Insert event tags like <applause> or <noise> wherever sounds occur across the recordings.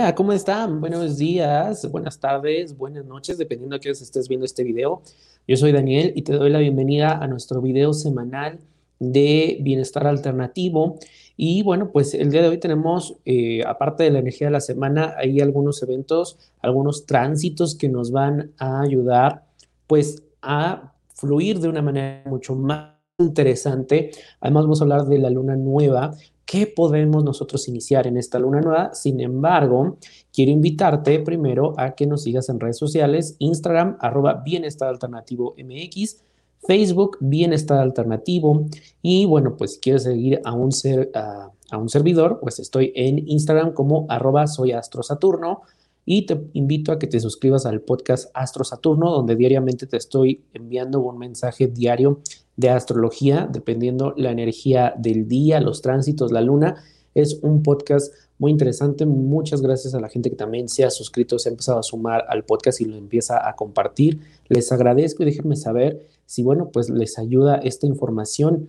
Hola, ¿cómo están? Buenos días, buenas tardes, buenas noches, dependiendo a qué hora estés viendo este video. Yo soy Daniel y te doy la bienvenida a nuestro video semanal de bienestar alternativo. Y bueno, pues el día de hoy tenemos, eh, aparte de la energía de la semana, hay algunos eventos, algunos tránsitos que nos van a ayudar pues a fluir de una manera mucho más interesante. Además vamos a hablar de la luna nueva ¿Qué podemos nosotros iniciar en esta luna nueva? Sin embargo, quiero invitarte primero a que nos sigas en redes sociales, Instagram, arroba bienestar alternativo MX, Facebook, bienestar alternativo. Y bueno, pues si quieres seguir a un, ser, a, un servidor, pues estoy en Instagram como arroba soy astro saturno y te invito a que te suscribas al podcast Astro Saturno, donde diariamente te estoy enviando un mensaje diario de astrología, dependiendo la energía del día, los tránsitos, la luna. Es un podcast muy interesante. Muchas gracias a la gente que también se ha suscrito, se ha empezado a sumar al podcast y lo empieza a compartir. Les agradezco y déjenme saber si, bueno, pues les ayuda esta información.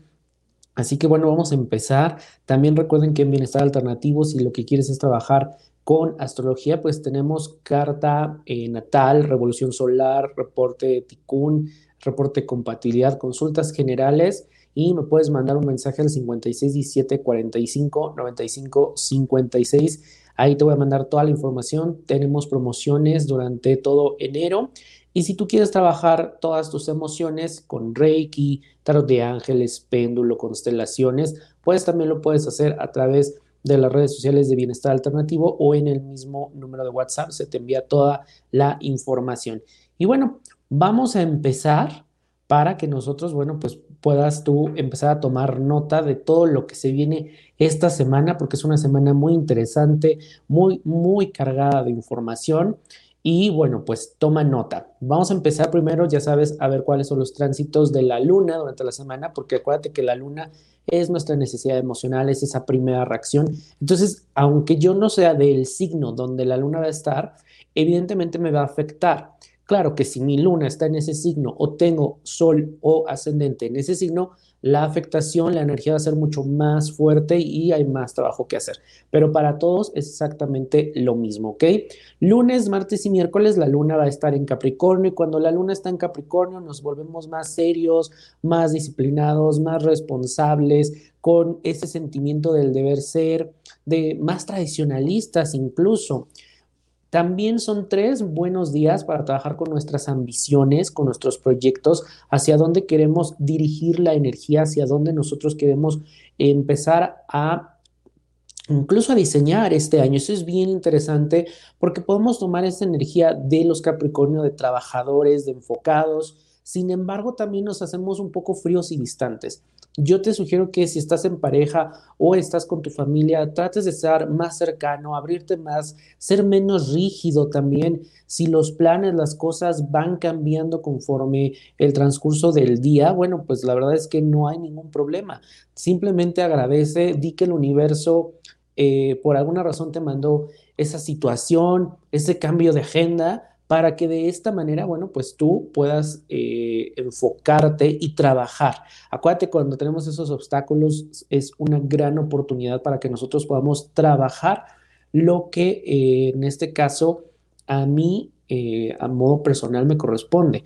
Así que bueno, vamos a empezar. También recuerden que en Bienestar Alternativo, si lo que quieres es trabajar con astrología, pues tenemos carta eh, natal, revolución solar, reporte de Tikkun, reporte compatibilidad, consultas generales y me puedes mandar un mensaje al 5617 45 95 56. Ahí te voy a mandar toda la información. Tenemos promociones durante todo enero. Y si tú quieres trabajar todas tus emociones con Reiki, tarot de ángeles, péndulo, constelaciones, pues también lo puedes hacer a través de las redes sociales de Bienestar Alternativo o en el mismo número de WhatsApp se te envía toda la información. Y bueno, vamos a empezar para que nosotros, bueno, pues puedas tú empezar a tomar nota de todo lo que se viene esta semana, porque es una semana muy interesante, muy, muy cargada de información. Y bueno, pues toma nota. Vamos a empezar primero, ya sabes, a ver cuáles son los tránsitos de la luna durante la semana, porque acuérdate que la luna es nuestra necesidad emocional, es esa primera reacción. Entonces, aunque yo no sea del signo donde la luna va a estar, evidentemente me va a afectar. Claro que si mi luna está en ese signo o tengo sol o ascendente en ese signo, la afectación, la energía va a ser mucho más fuerte y hay más trabajo que hacer. Pero para todos es exactamente lo mismo, ¿ok? Lunes, martes y miércoles la luna va a estar en Capricornio y cuando la luna está en Capricornio nos volvemos más serios, más disciplinados, más responsables, con ese sentimiento del deber ser, de más tradicionalistas incluso. También son tres buenos días para trabajar con nuestras ambiciones, con nuestros proyectos, hacia dónde queremos dirigir la energía, hacia dónde nosotros queremos empezar a incluso a diseñar este año. Eso es bien interesante porque podemos tomar esa energía de los Capricornio, de trabajadores, de enfocados. Sin embargo, también nos hacemos un poco fríos y distantes. Yo te sugiero que si estás en pareja o estás con tu familia, trates de estar más cercano, abrirte más, ser menos rígido también. Si los planes, las cosas van cambiando conforme el transcurso del día, bueno, pues la verdad es que no hay ningún problema. Simplemente agradece, di que el universo eh, por alguna razón te mandó esa situación, ese cambio de agenda para que de esta manera, bueno, pues tú puedas eh, enfocarte y trabajar. Acuérdate, cuando tenemos esos obstáculos es una gran oportunidad para que nosotros podamos trabajar lo que eh, en este caso a mí, eh, a modo personal, me corresponde.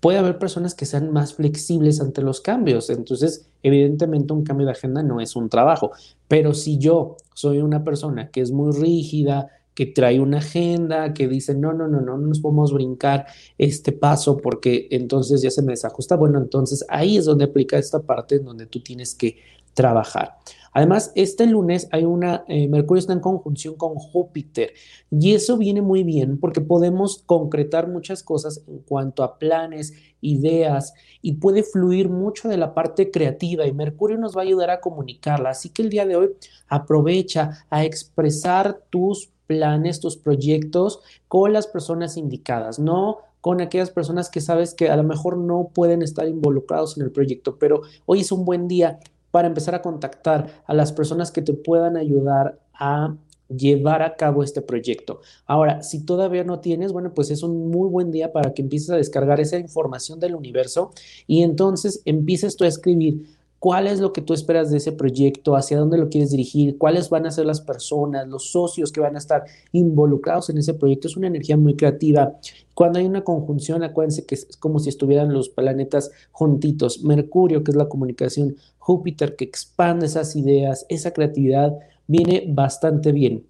Puede haber personas que sean más flexibles ante los cambios, entonces evidentemente un cambio de agenda no es un trabajo, pero si yo soy una persona que es muy rígida, que trae una agenda, que dice, no, no, no, no, no nos podemos brincar este paso porque entonces ya se me desajusta. Bueno, entonces ahí es donde aplica esta parte en donde tú tienes que trabajar. Además, este lunes hay una, eh, Mercurio está en conjunción con Júpiter y eso viene muy bien porque podemos concretar muchas cosas en cuanto a planes, ideas y puede fluir mucho de la parte creativa y Mercurio nos va a ayudar a comunicarla. Así que el día de hoy aprovecha a expresar tus planes, tus proyectos con las personas indicadas, no con aquellas personas que sabes que a lo mejor no pueden estar involucrados en el proyecto, pero hoy es un buen día para empezar a contactar a las personas que te puedan ayudar a llevar a cabo este proyecto. Ahora, si todavía no tienes, bueno, pues es un muy buen día para que empieces a descargar esa información del universo y entonces empieces tú a escribir cuál es lo que tú esperas de ese proyecto, hacia dónde lo quieres dirigir, cuáles van a ser las personas, los socios que van a estar involucrados en ese proyecto. Es una energía muy creativa. Cuando hay una conjunción, acuérdense que es como si estuvieran los planetas juntitos. Mercurio, que es la comunicación, Júpiter, que expande esas ideas, esa creatividad, viene bastante bien.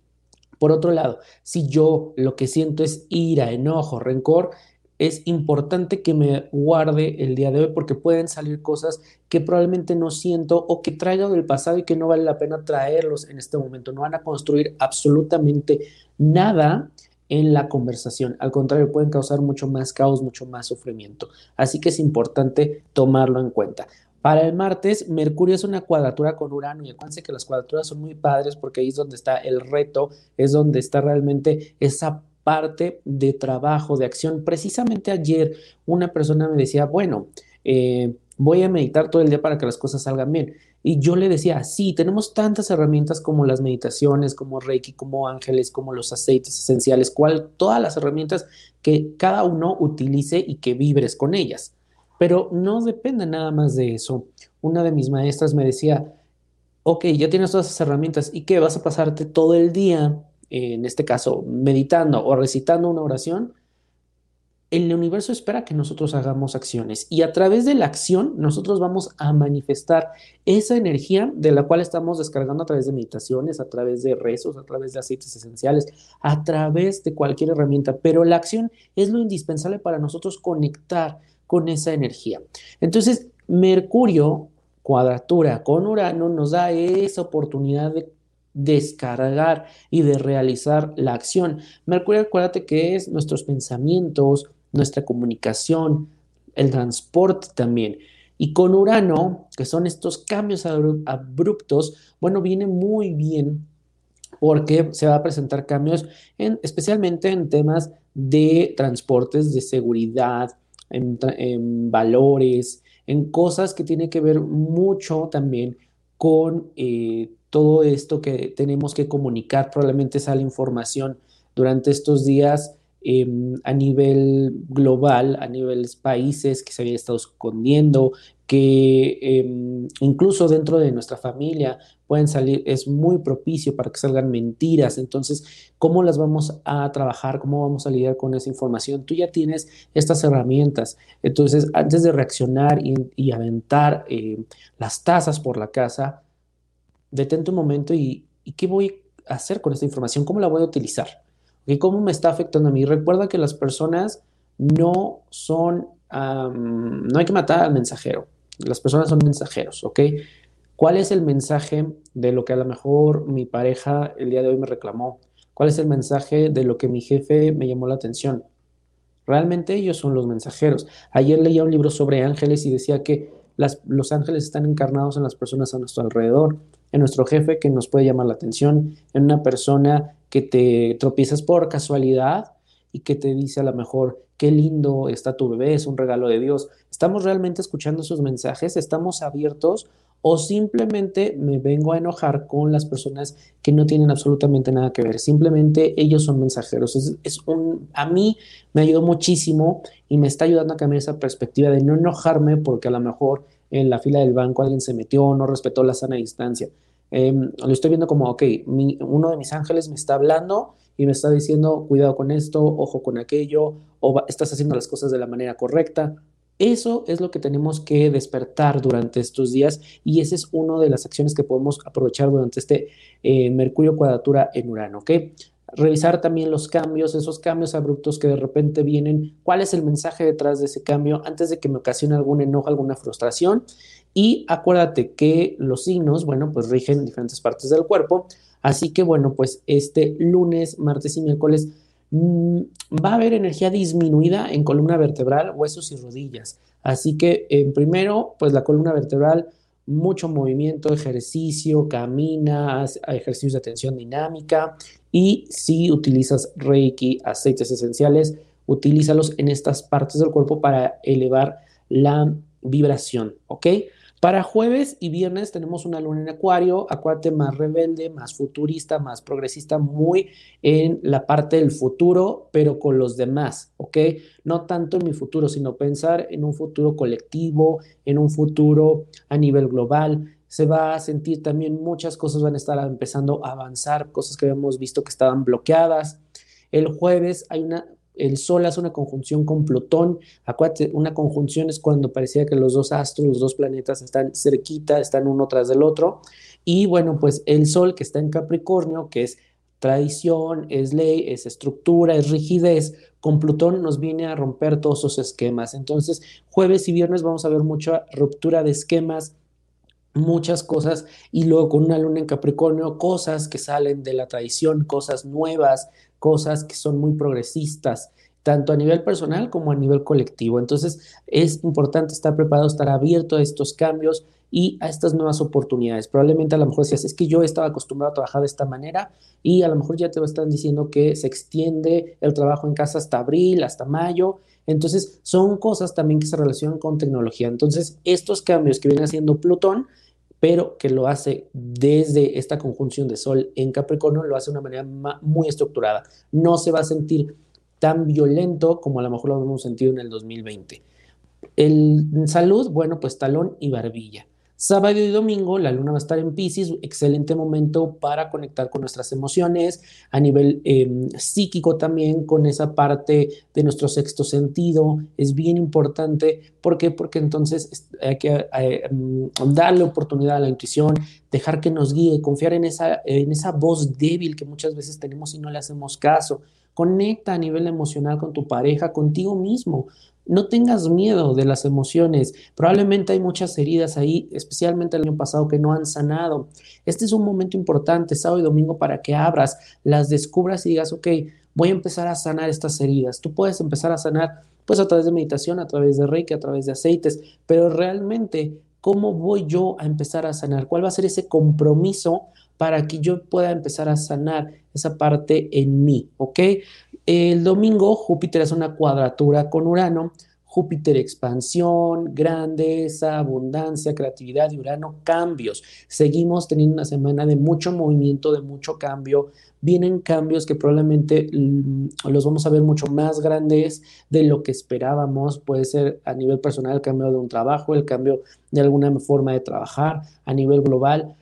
Por otro lado, si yo lo que siento es ira, enojo, rencor, es importante que me guarde el día de hoy porque pueden salir cosas que probablemente no siento o que traigo del pasado y que no vale la pena traerlos en este momento. No van a construir absolutamente nada en la conversación. Al contrario, pueden causar mucho más caos, mucho más sufrimiento. Así que es importante tomarlo en cuenta. Para el martes, Mercurio es una cuadratura con Urano y acuérdense que las cuadraturas son muy padres porque ahí es donde está el reto, es donde está realmente esa parte de trabajo, de acción. Precisamente ayer una persona me decía, bueno, eh, voy a meditar todo el día para que las cosas salgan bien. Y yo le decía, sí, tenemos tantas herramientas como las meditaciones, como Reiki, como ángeles, como los aceites esenciales, cual, todas las herramientas que cada uno utilice y que vibres con ellas. Pero no depende nada más de eso. Una de mis maestras me decía, ok, ya tienes todas esas herramientas, ¿y qué? ¿Vas a pasarte todo el día en este caso, meditando o recitando una oración, el universo espera que nosotros hagamos acciones y a través de la acción nosotros vamos a manifestar esa energía de la cual estamos descargando a través de meditaciones, a través de rezos, a través de aceites esenciales, a través de cualquier herramienta, pero la acción es lo indispensable para nosotros conectar con esa energía. Entonces, Mercurio, cuadratura con Urano, nos da esa oportunidad de descargar y de realizar la acción. Mercurio, acuérdate que es nuestros pensamientos, nuestra comunicación, el transporte también. Y con Urano, que son estos cambios abruptos, bueno, viene muy bien porque se va a presentar cambios en, especialmente en temas de transportes, de seguridad, en, valores, en cosas que tienen que ver mucho también con eh, todo esto que tenemos que comunicar, probablemente sale información durante estos días em, a nivel global, a niveles países que se había estado escondiendo, que em, incluso dentro de nuestra familia pueden salir, es muy propicio para que salgan mentiras. Entonces, ¿cómo las vamos a trabajar? ¿Cómo vamos a lidiar con esa información? Tú ya tienes estas herramientas. Entonces, antes de reaccionar y, aventar eh, las tazas por la casa, detente un momento y, ¿qué voy a hacer con esta información? ¿Cómo la voy a utilizar? ¿Y ¿Cómo me está afectando a mí? Recuerda que las personas no son, no hay que matar al mensajero, las personas son mensajeros, ¿ok? ¿Cuál es el mensaje de lo que a lo mejor mi pareja el día de hoy me reclamó? ¿Cuál es el mensaje de lo que mi jefe me llamó la atención? Realmente ellos son los mensajeros. Ayer leía un libro sobre ángeles y decía que los ángeles están encarnados en las personas a nuestro alrededor en nuestro jefe que nos puede llamar la atención, en una persona que te tropiezas por casualidad y que te dice a lo mejor, qué lindo está tu bebé, es un regalo de Dios. ¿Estamos realmente escuchando esos mensajes? ¿Estamos abiertos? ¿O simplemente me vengo a enojar con las personas que no tienen absolutamente nada que ver? Simplemente ellos son mensajeros. Es, un, a mí me ayudó muchísimo y me está ayudando a cambiar esa perspectiva de no enojarme porque a lo mejor en la fila del banco alguien se metió, no respetó la sana distancia. Em, lo estoy viendo como, ok, uno de mis ángeles me está hablando y me está diciendo, cuidado con esto, ojo con aquello, o estás haciendo las cosas de la manera correcta. Eso es lo que tenemos que despertar durante estos días y esa es una de las acciones que podemos aprovechar durante este eh, Mercurio cuadratura en Urano, ¿ok? Revisar también los cambios, esos cambios abruptos que de repente vienen, cuál es el mensaje detrás de ese cambio antes de que me ocasione algún enojo, alguna frustración. Y acuérdate que los signos, bueno, pues rigen diferentes partes del cuerpo. Así que, bueno, pues este lunes, martes y miércoles mm, va a haber energía disminuida en columna vertebral, huesos y rodillas. Así que, en primero, pues la columna vertebral mucho movimiento, ejercicio, camina, ejercicios de atención dinámica y si utilizas Reiki, aceites esenciales, utilízalos en estas partes del cuerpo para elevar la vibración, ¿ok? Para jueves y viernes tenemos una luna en acuario, acuate más rebelde, más futurista, más progresista, muy en la parte del futuro, pero con los demás, ¿ok? No tanto en mi futuro, sino pensar en un futuro colectivo, en un futuro a nivel global. Se va a sentir también muchas cosas van a estar empezando a avanzar, cosas que habíamos visto que estaban bloqueadas. El jueves hay una el Sol hace una conjunción con Plutón. Acuérdate, una conjunción es cuando parecía que los dos astros, los dos planetas están cerquita, están uno tras del otro. Y bueno, pues el Sol que está en Capricornio, que es tradición, es ley, es estructura, es rigidez, con Plutón nos viene a romper todos esos esquemas. Entonces, jueves y viernes vamos a ver mucha ruptura de esquemas, muchas cosas y luego con una luna en Capricornio, cosas que salen de la tradición, cosas nuevas, cosas que son muy progresistas, tanto a nivel personal como a nivel colectivo. Entonces es importante estar preparado, estar abierto a estos cambios y a estas nuevas oportunidades. Probablemente a lo mejor decías, es que yo estaba acostumbrado a trabajar de esta manera y a lo mejor ya te están diciendo que se extiende el trabajo en casa hasta abril, hasta mayo. Entonces son cosas también que se relacionan con tecnología. Entonces estos cambios que viene haciendo Plutón pero que lo hace desde esta conjunción de Sol en Capricornio, lo hace de una manera muy estructurada. No se va a sentir tan violento como a lo mejor lo hemos sentido en el 2020. El salud, bueno, pues talón y barbilla. Sábado y domingo la luna va a estar en Pisces, excelente momento para conectar con nuestras emociones, a nivel em, psíquico también, con esa parte de nuestro sexto sentido. Es bien importante. ¿Por qué? Porque entonces hay que eh, em, darle oportunidad a la intuición, dejar que nos guíe, confiar en esa, en esa voz débil que muchas veces tenemos y no le hacemos caso. Conecta a nivel emocional con tu pareja, contigo mismo. No tengas miedo de las emociones. Probablemente hay muchas heridas ahí, especialmente el año pasado, que no han sanado. Este es un momento importante, sábado y domingo, para que abras, las descubras y digas, ok, voy a empezar a sanar estas heridas. Tú puedes empezar a sanar, pues a través de meditación, a través de reiki, a través de aceites, pero realmente, ¿cómo voy yo a empezar a sanar? ¿Cuál va a ser ese compromiso para que yo pueda empezar a sanar esa parte en mí? ¿Ok? El domingo Júpiter hace una cuadratura con Urano. Júpiter expansión, grandeza, abundancia, creatividad y Urano cambios. Seguimos teniendo una semana de mucho movimiento, de mucho cambio. Vienen cambios que probablemente mm, los vamos a ver mucho más grandes de lo que esperábamos. Puede ser a nivel personal el cambio de un trabajo, el cambio de alguna forma de trabajar, a nivel global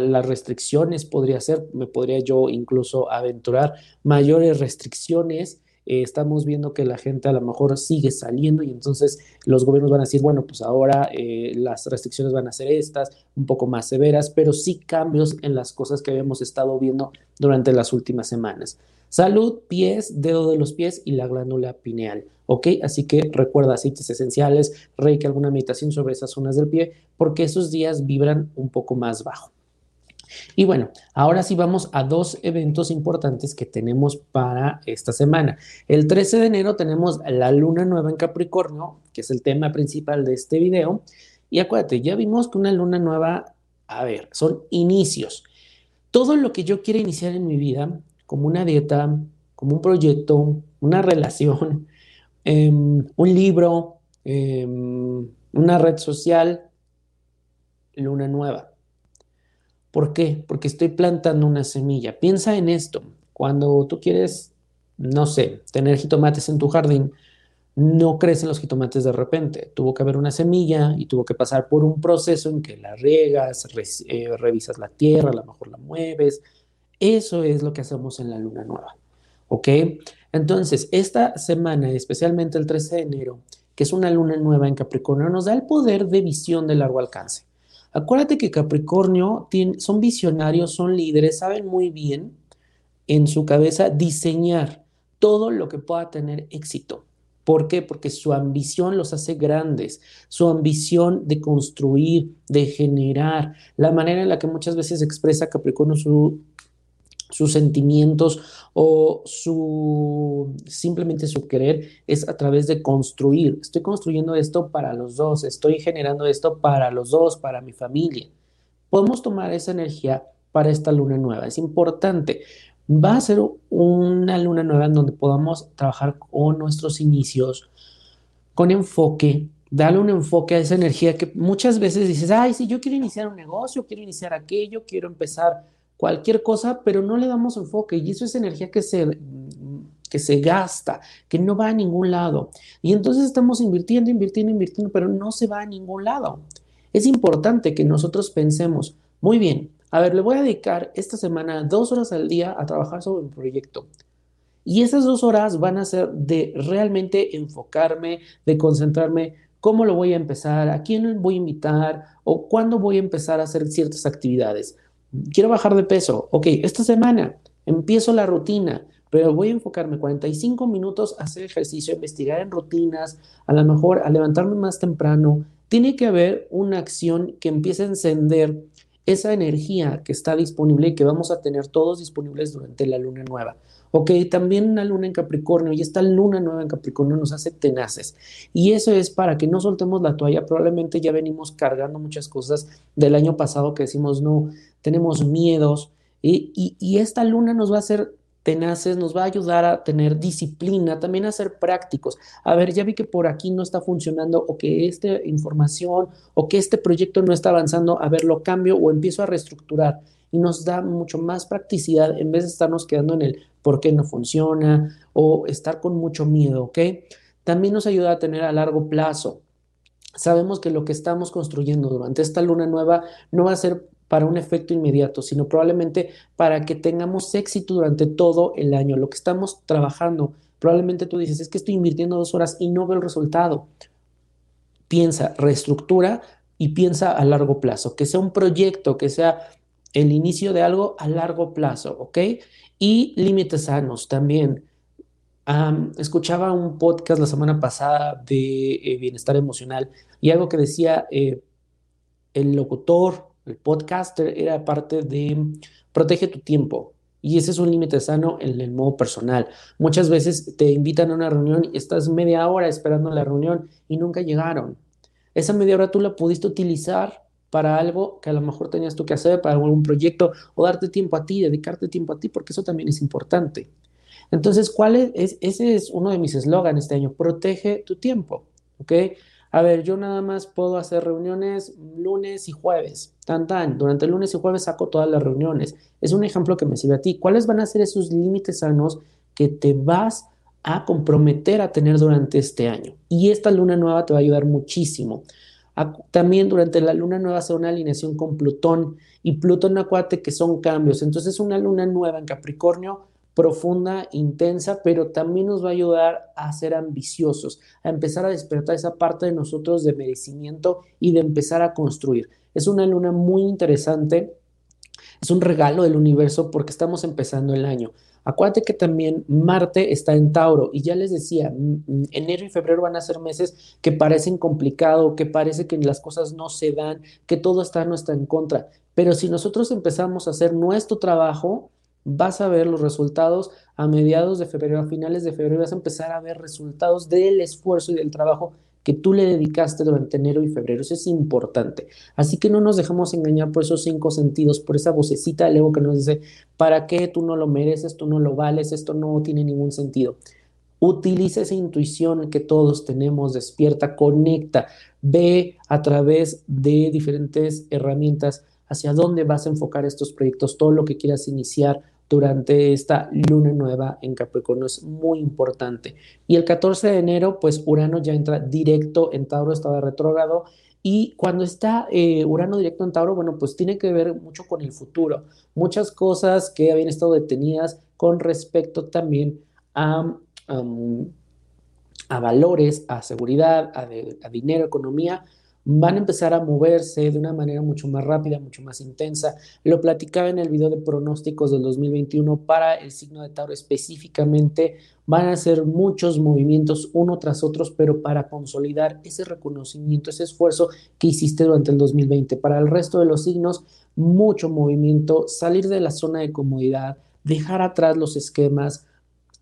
las restricciones podría ser, me podría yo incluso aventurar mayores restricciones. Eh, estamos viendo que la gente a lo mejor sigue saliendo y entonces los gobiernos van a decir, bueno, pues ahora eh, las restricciones van a ser estas, un poco más severas, pero sí cambios en las cosas que habíamos estado viendo durante las últimas semanas. Salud, pies, dedo de los pies y la glándula pineal. ¿Ok? Así que recuerda aceites esenciales, reiki, alguna meditación sobre esas zonas del pie, porque esos días vibran un poco más bajo. Y bueno, ahora sí vamos a dos eventos importantes que tenemos para esta semana. El 13 de enero tenemos la luna nueva en Capricornio, que es el tema principal de este video. Y acuérdate, ya vimos que una luna nueva, a ver, son inicios. Todo lo que yo quiera iniciar en mi vida, como una dieta, como un proyecto, una relación, <laughs> em, un libro, em, una red social, luna nueva. ¿Por qué? Porque estoy plantando una semilla. Piensa en esto. Cuando tú quieres, no sé, tener jitomates en tu jardín, no crecen los jitomates de repente. Tuvo que haber una semilla y tuvo que pasar por un proceso en que la riegas, eh, revisas la tierra, a lo mejor la mueves. Eso es lo que hacemos en la luna nueva. ¿Ok? Entonces, esta semana, especialmente el 13 de enero, que es una luna nueva en Capricornio, nos da el poder de visión de largo alcance. Acuérdate que Capricornio son visionarios, son líderes, saben muy bien en su cabeza diseñar todo lo que pueda tener éxito. ¿Por qué? Porque su ambición los hace grandes, su ambición de construir, de generar, la manera en la que muchas veces expresa Capricornio su, sus sentimientos o su simplemente su querer es a través de construir. Estoy construyendo esto para los dos, estoy generando esto para los dos, para mi familia. Podemos tomar esa energía para esta luna nueva. Es importante. Va a ser una luna nueva en donde podamos trabajar con nuestros inicios, con enfoque, Dale un enfoque a esa energía que muchas veces dices, ay, sí, yo quiero iniciar un negocio, quiero iniciar aquello, quiero empezar cualquier cosa, pero no le damos enfoque y eso es energía que se, que se gasta, que no va a ningún lado. Y entonces estamos invirtiendo, invirtiendo, invirtiendo, pero no se va a ningún lado. Es importante que nosotros pensemos, muy bien, a ver, le voy a dedicar esta semana dos horas al día a trabajar sobre un proyecto. Y esas dos horas van a ser de realmente enfocarme, de concentrarme, cómo lo voy a empezar, a quién voy a invitar o cuándo voy a empezar a hacer ciertas actividades. Quiero bajar de peso. Ok, esta semana empiezo la rutina, pero voy a enfocarme 45 minutos a hacer ejercicio, a investigar en rutinas, a lo mejor a levantarme más temprano. Tiene que haber una acción que empiece a encender esa energía que está disponible y que vamos a tener todos disponibles durante la luna nueva. Ok, también una luna en Capricornio y esta luna nueva en Capricornio nos hace tenaces. Y eso es para que no soltemos la toalla. Probablemente ya venimos cargando muchas cosas del año pasado que decimos, no, tenemos miedos. Y, y esta luna nos va a hacer tenaces, nos va a ayudar a tener disciplina, también a ser prácticos. A ver, ya vi que por aquí no está funcionando o que esta información o que este proyecto no está avanzando, a ver, lo cambio o empiezo a reestructurar y nos da mucho más practicidad en vez de estarnos quedando en el por qué no funciona o estar con mucho miedo, ¿ok? También nos ayuda a tener a largo plazo. Sabemos que lo que estamos construyendo durante esta luna nueva no va a ser para un efecto inmediato, sino probablemente para que tengamos éxito durante todo el año. Lo que estamos trabajando, probablemente tú dices, es que estoy invirtiendo dos horas y no veo el resultado. Piensa, reestructura y piensa a largo plazo, que sea un proyecto, que sea el inicio de algo a largo plazo, ¿ok? Y límites sanos también. escuchaba un podcast la semana pasada de eh, bienestar emocional y algo que decía eh, el locutor el podcaster era parte de protege tu tiempo. Y ese es un límite sano en el modo personal. Muchas veces te invitan a una reunión y estás media hora esperando la reunión y nunca llegaron. Esa media hora tú la pudiste utilizar para algo que a lo mejor tenías tú que hacer, para algún proyecto, o darte tiempo a ti, dedicarte tiempo a ti, porque eso también es importante. Entonces, ¿cuál es? Ese es uno de mis eslogans este año, protege tu tiempo, ¿ok? A ver, yo nada más puedo hacer reuniones lunes y jueves. Tan, tan. Durante el lunes y jueves saco todas las reuniones. Es un ejemplo que me sirve a ti. ¿Cuáles van a ser esos límites sanos que te vas a comprometer a tener durante este año? Y esta luna nueva te va a ayudar muchísimo. También durante la luna nueva hace una alineación con Plutón y Plutón acuate que son cambios. Entonces una luna nueva en Capricornio profunda, intensa, pero también nos va a ayudar a ser ambiciosos, a empezar a despertar esa parte de nosotros de merecimiento y de empezar a construir. Es una luna muy interesante, es un regalo del universo porque estamos empezando el año. Acuérdate que también Marte está en Tauro y ya les decía, enero y febrero van a ser meses que parecen complicados, que parece que las cosas no se dan, que todo está no está en contra. Pero si nosotros empezamos a hacer nuestro trabajo, vas a ver los resultados a mediados de febrero, a finales de febrero, vas a empezar a ver resultados del esfuerzo y del trabajo que tú le dedicaste durante enero y febrero. Eso es importante. Así que no nos dejamos engañar por esos cinco sentidos, por esa vocecita del ego que nos dice, ¿para qué tú no lo mereces, tú no lo vales, esto no tiene ningún sentido? Utiliza esa intuición que todos tenemos, despierta, conecta, ve a través de diferentes herramientas hacia dónde vas a enfocar estos proyectos, todo lo que quieras iniciar durante esta luna nueva en Capricornio es muy importante. Y el 14 de enero, pues Urano ya entra directo en Tauro, estaba retrógrado. Y cuando está eh, Urano directo en Tauro, bueno, pues tiene que ver mucho con el futuro. Muchas cosas que habían estado detenidas con respecto también a, a valores, a seguridad, a, a dinero, economía, van a empezar a moverse de una manera mucho más rápida, mucho más intensa. Lo platicaba en el video de pronósticos del 2021 para el signo de Tauro específicamente. Van a ser muchos movimientos uno tras otros, pero para consolidar ese reconocimiento, ese esfuerzo que hiciste durante el 2020. Para el resto de los signos, mucho movimiento, salir de la zona de comodidad, dejar atrás los esquemas,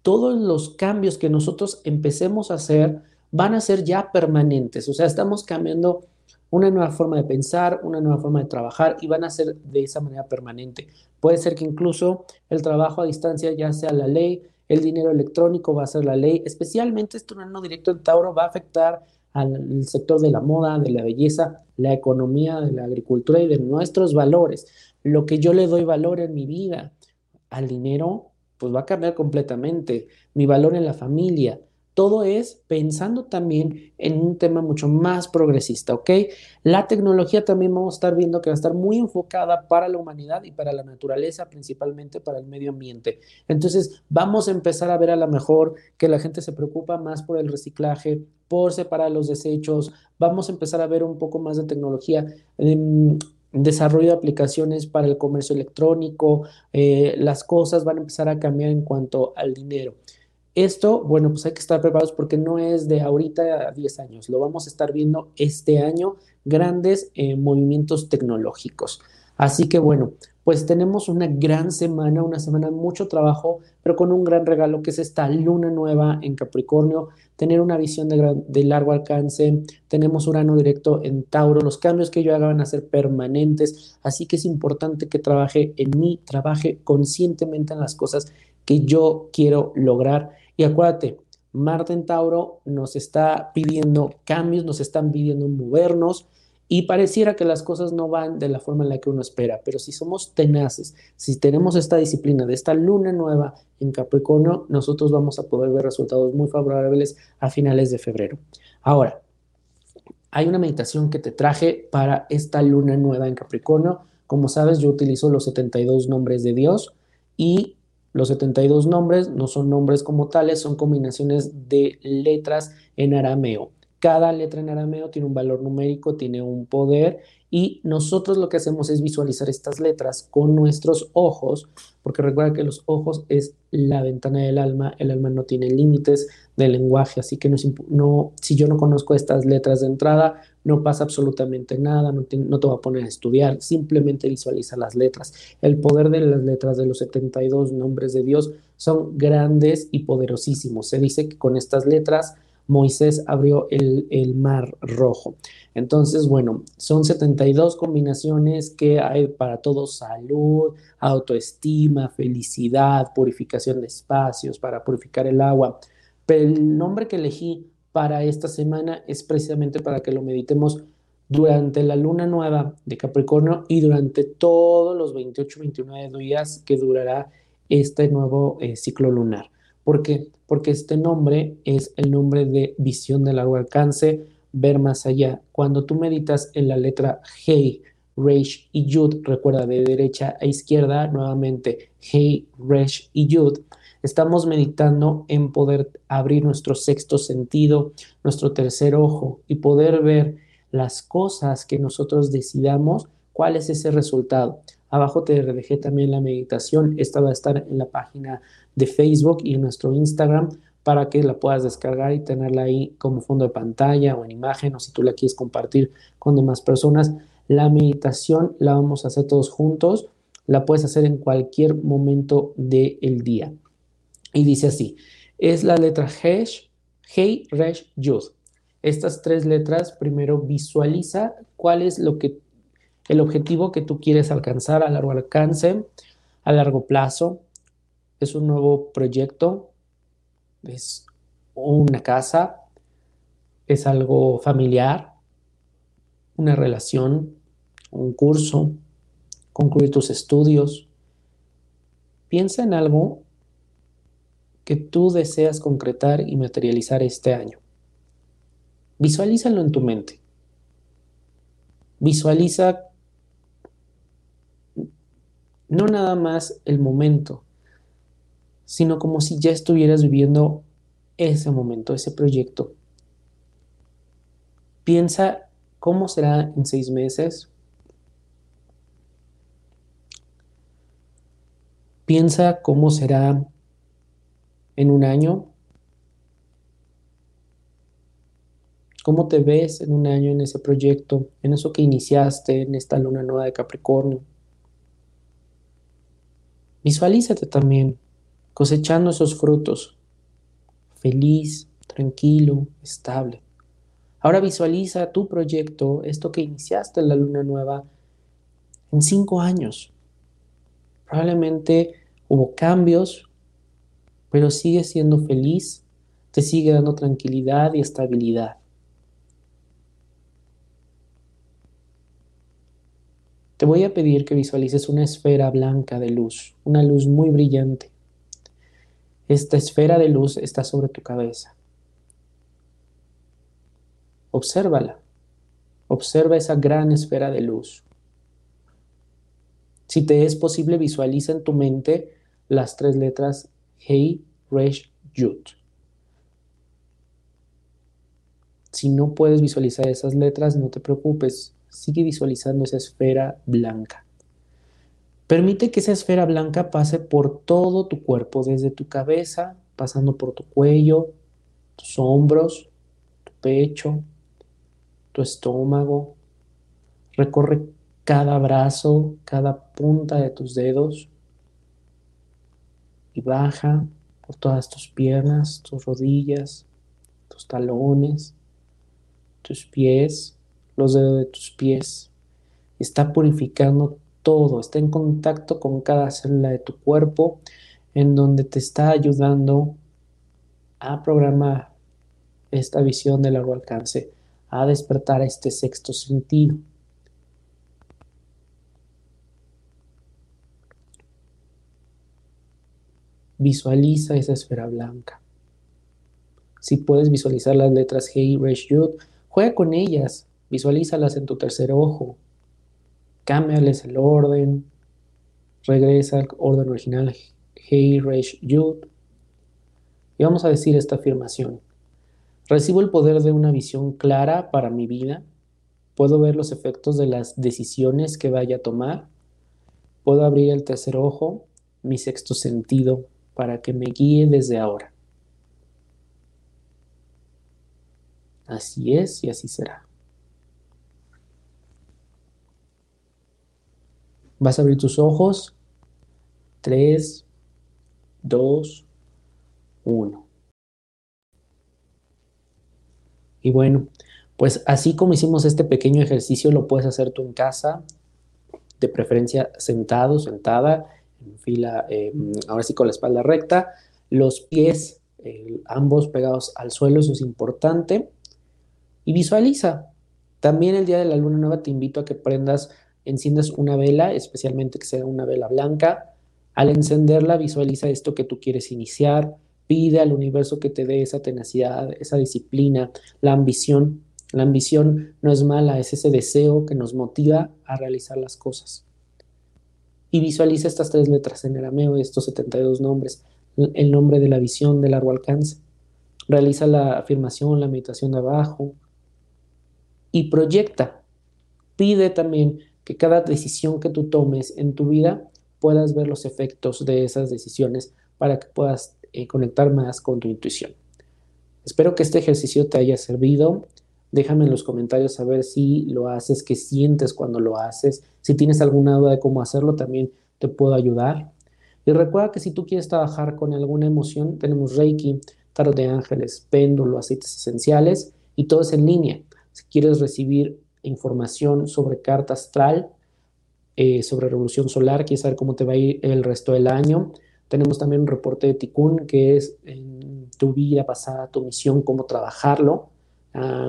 todos los cambios que nosotros empecemos a hacer van a ser ya permanentes. O sea, estamos cambiando una nueva forma de pensar, una nueva forma de trabajar y van a ser de esa manera permanente. Puede ser que incluso el trabajo a distancia ya sea la ley, el dinero electrónico va a ser la ley, especialmente este no directo en Tauro va a afectar al sector de la moda, de la belleza, la economía, de la agricultura y de nuestros valores. Lo que yo le doy valor en mi vida al dinero, pues va a cambiar completamente. Mi valor en la familia, todo es pensando también en un tema mucho más progresista, ¿ok? La tecnología también vamos a estar viendo que va a estar muy enfocada para la humanidad y para la naturaleza, principalmente para el medio ambiente. Entonces, vamos a empezar a ver a lo mejor que la gente se preocupa más por el reciclaje, por separar los desechos. Vamos a empezar a ver un poco más de tecnología. Em, desarrollo de aplicaciones para el comercio electrónico, eh, las cosas van a empezar a cambiar en cuanto al dinero. Esto, bueno, pues hay que estar preparados porque no es de ahorita a 10 años, lo vamos a estar viendo este año, grandes eh, movimientos tecnológicos. Así que bueno, pues tenemos una gran semana, una semana mucho trabajo, pero con un gran regalo que es esta luna nueva en Capricornio, tener una visión de, de largo alcance, tenemos Urano directo en Tauro, los cambios que yo haga van a ser permanentes, así que es importante que trabaje en mí, trabaje conscientemente en las cosas que yo quiero lograr y acuérdate, Marte en Tauro nos está pidiendo cambios, nos están pidiendo movernos y pareciera que las cosas no van de la forma en la que uno espera, pero si somos tenaces, si tenemos esta disciplina de esta luna nueva en Capricornio, nosotros vamos a poder ver resultados muy favorables a finales de febrero. Ahora, hay una meditación que te traje para esta luna nueva en Capricornio. Como sabes, yo utilizo los 72 nombres de Dios y los 72 nombres no son nombres como tales, son combinaciones de letras en arameo. Cada letra en arameo tiene un valor numérico, tiene un poder y nosotros lo que hacemos es visualizar estas letras con nuestros ojos, porque recuerda que los ojos es la ventana del alma, el alma no tiene límites de lenguaje, así que si yo no conozco estas letras de entrada, no pasa absolutamente nada, no te, no va a poner a estudiar, simplemente visualiza las letras. El poder de las letras de los 72 nombres de Dios son grandes y poderosísimos. Se dice que con estas letras Moisés abrió el, el, mar rojo. Entonces, bueno, son 72 combinaciones que hay para todo, salud, autoestima, felicidad, purificación de espacios, para purificar el agua. Pero el nombre que elegí para esta semana es precisamente para que lo meditemos durante la luna nueva de Capricornio y durante todos los 28, 29 días que durará este nuevo eh, ciclo lunar. ¿Por qué? Porque este nombre es el nombre de visión de largo alcance, ver más allá. Cuando tú meditas en la letra Hey, Resh y Yud, recuerda de derecha a izquierda, nuevamente Hey, Resh y Yud, estamos meditando en poder abrir nuestro sexto sentido, nuestro tercer ojo y poder ver las cosas que nosotros decidamos, cuál es ese resultado. Abajo te dejé también la meditación. Esta va a estar en la página de Facebook y en nuestro Instagram para que la puedas descargar y tenerla ahí como fondo de pantalla o en imagen o si tú la quieres compartir con demás personas. La meditación la vamos a hacer todos juntos. La puedes hacer en cualquier momento del día. Y dice así, es la letra Hesh, Hei, Resh, Yud. Estas tres letras, primero visualiza cuál es lo que el objetivo que tú quieres alcanzar a largo alcance, a largo plazo. Es un nuevo proyecto, es una casa, es algo familiar, una relación, un curso, concluir tus estudios. Piensa en algo que tú deseas concretar y materializar este año. Visualízalo en tu mente. Visualiza no nada más el momento, sino como si ya estuvieras viviendo ese momento, ese proyecto. Piensa cómo será en seis meses. Piensa cómo será en un año. ¿Cómo te ves en un año en ese proyecto, en eso que iniciaste, en esta luna nueva de Capricornio? Visualízate también cosechando esos frutos, feliz, tranquilo, estable. Ahora visualiza tu proyecto, esto que iniciaste en la luna nueva, en cinco años. Probablemente hubo cambios, pero sigue siendo feliz, te sigue dando tranquilidad y estabilidad. Te voy a pedir que visualices una esfera blanca de luz, una luz muy brillante. Esta esfera de luz está sobre tu cabeza. Obsérvala. Observa esa gran esfera de luz. Si te es posible, visualiza en tu mente las tres letras Hei, Resh, Yud. Si no puedes visualizar esas letras, no te preocupes, sigue visualizando esa esfera blanca. Permite que esa esfera blanca pase por todo tu cuerpo, desde tu cabeza, pasando por tu cuello, tus hombros, tu pecho, tu estómago. Recorre cada brazo, cada punta de tus dedos y baja por todas tus piernas, tus rodillas, tus talones, tus pies, los dedos de tus pies. Está purificando todo, está en contacto con cada célula de tu cuerpo, en donde te está ayudando a programar esta visión de largo alcance a despertar este sexto sentido. Visualiza esa esfera blanca. Si puedes visualizar las letras G, Resh, Yud, juega con ellas, visualízalas en tu tercer ojo, cámbiales el orden, regresa al orden original G, Resh, Yud. Y vamos a decir esta afirmación. Recibo el poder de una visión clara para mi vida. Puedo ver los efectos de las decisiones que vaya a tomar. Puedo abrir el tercer ojo, mi sexto sentido, para que me guíe desde ahora. Así es y así será. Vas a abrir tus ojos. 3, 2, 1. Y bueno, pues así como hicimos este pequeño ejercicio, lo puedes hacer tú en casa, de preferencia sentado, sentada, fila, eh, ahora sí con la espalda recta, los pies eh, ambos pegados al suelo, eso es importante. Y visualiza. También el día de la luna nueva te invito a que prendas, enciendas una vela, especialmente que sea una vela blanca. Al encenderla, visualiza esto que tú quieres iniciar, Pide al universo que te dé esa tenacidad, esa disciplina, la ambición. La ambición no es mala, es ese deseo que nos motiva a realizar las cosas. Y visualiza estas tres letras en arameo, estos 72 nombres, el nombre de la visión de largo alcance. Realiza la afirmación, la meditación de abajo y proyecta. Pide también que cada decisión que tú tomes en tu vida puedas ver los efectos de esas decisiones para que puedas eh, conectar más con tu intuición. Espero que este ejercicio te haya servido. Déjame en los comentarios saber si lo haces, qué sientes cuando lo haces. Si tienes alguna duda de cómo hacerlo, también te puedo ayudar. Y recuerda que si tú quieres trabajar con alguna emoción, tenemos Reiki, Tarot de Ángeles, Péndulo, aceites esenciales y todo es en línea. Si quieres recibir información sobre carta astral, eh, sobre revolución solar, quieres saber cómo te va a ir el resto del año, tenemos también un reporte de Tikkun, que es tu vida pasada, tu misión, cómo trabajarlo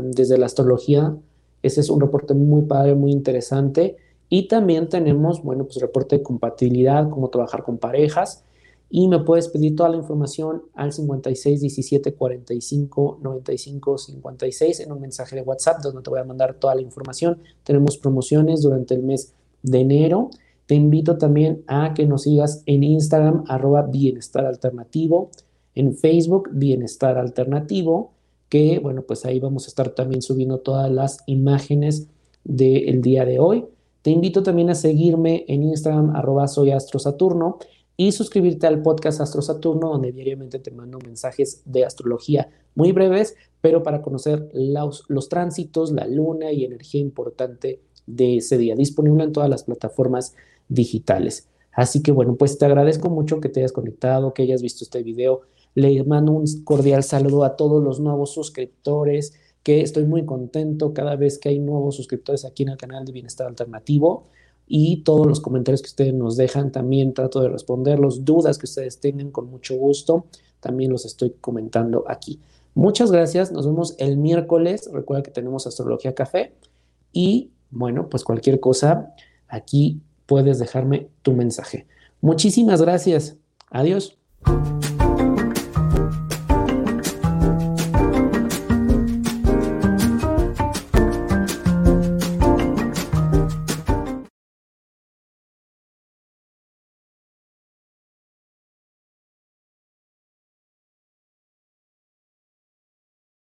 desde la astrología. Ese es un reporte muy padre, muy interesante. Y también tenemos, bueno, pues reporte de compatibilidad, cómo trabajar con parejas. Y me puedes pedir toda la información al 56 17 45 95 56 en un mensaje de WhatsApp donde te voy a mandar toda la información. Tenemos promociones durante el mes de enero te invito también a que nos sigas en Instagram, arroba bienestar alternativo, en Facebook, bienestar alternativo, que bueno, pues ahí vamos a estar también subiendo todas las imágenes del día de hoy. Te invito también a seguirme en Instagram, arroba soy Astro Saturno, y suscribirte al podcast Astro Saturno, donde diariamente te mando mensajes de astrología muy breves, pero para conocer los, los tránsitos, la luna y energía importante de ese día. Disponible en todas las plataformas digitales. Así que bueno, pues te agradezco mucho que te hayas conectado, que hayas visto este video. Le mando un cordial saludo a todos los nuevos suscriptores, que estoy muy contento cada vez que hay nuevos suscriptores aquí en el canal de Bienestar Alternativo y todos los comentarios que ustedes nos dejan también trato de responder, los dudas que ustedes tengan con mucho gusto, también los estoy comentando aquí. Muchas gracias, nos vemos el miércoles, recuerda que tenemos Astrología Café y bueno, pues cualquier cosa, aquí puedes dejarme tu mensaje. Muchísimas gracias. Adiós.